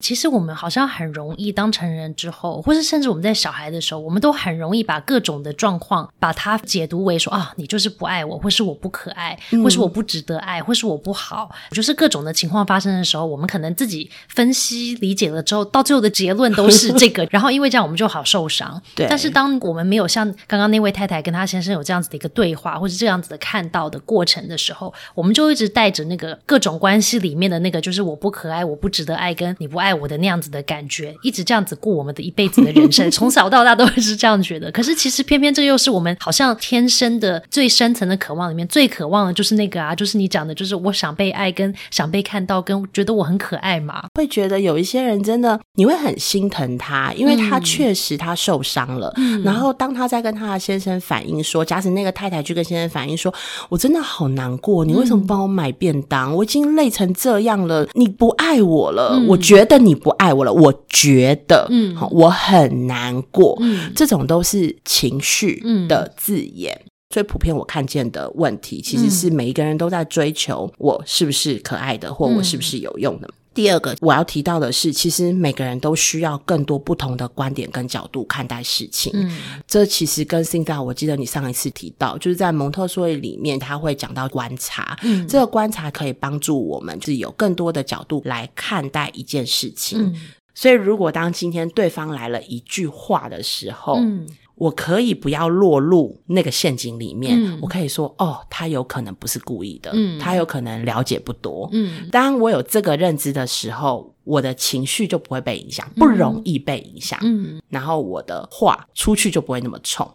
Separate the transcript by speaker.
Speaker 1: 其实我们好像很容易当成人之后，或是甚至我们在小孩的时候，我们都很容易把各种的状况把它解读为说啊，你就是不爱我，或是我不可爱，或是我不值得爱，或是我不好，就是各种的情况发生的时候，我们可能自己分析理解了之后，到最后的结论都是这个，然后因为这样我们就好受伤。
Speaker 2: 对
Speaker 1: 但是当我们没有像刚刚那位太太跟她先生有这样子的一个对话，或是这样子的看到的过程的时候，我们就一直带着那个各种关系里面的那个，就是我不可爱，我不值得爱，跟你不爱我的那样子的感觉，一直这样子过我们的一辈子的人生，从小到大都会是这样觉得。可是其实偏偏这又是我们好像天生的最深层的渴望里面最渴望的就是那个啊，就是你讲的，就是我想被爱，跟想被看到，跟觉得我很可爱嘛。
Speaker 2: 会觉得有一些人真的你会很心疼他，因为他确实他受伤了。然后当他在跟他的先生反映说，假使那个太太去跟先生反映说：“我真的好难过，你为什么帮我买便当？我已经累成这样了，你不爱我了，我觉得你不爱我了，我觉得，嗯，好，我很难过。
Speaker 1: 嗯
Speaker 2: 这种都是情绪的字眼。最普遍我看见的问题，其实是每一个人都在追求我是不是可爱的，或我是不是有用的。第二个我要提到的是，其实每个人都需要更多不同的观点跟角度看待事情。
Speaker 1: 嗯
Speaker 2: 这其实跟 i n 我记得你上一次提到，就是在蒙特梭利里面，他会讲到观察。
Speaker 1: 嗯
Speaker 2: 这个观察可以帮助我们，就是有更多的角度来看待一件事情。
Speaker 1: 嗯
Speaker 2: 所以，如果当今天对方来了一句话的时候，
Speaker 1: 嗯
Speaker 2: 我可以不要落入那个陷阱里面，
Speaker 1: 嗯。
Speaker 2: 我可以说哦，他有可能不是故意的，
Speaker 1: 嗯。
Speaker 2: 他有可能了解不多。
Speaker 1: 嗯。
Speaker 2: 当我有这个认知的时候，我的情绪就不会被影响，不容易被影响，
Speaker 1: 嗯。
Speaker 2: 然后我的话出去就不会那么冲。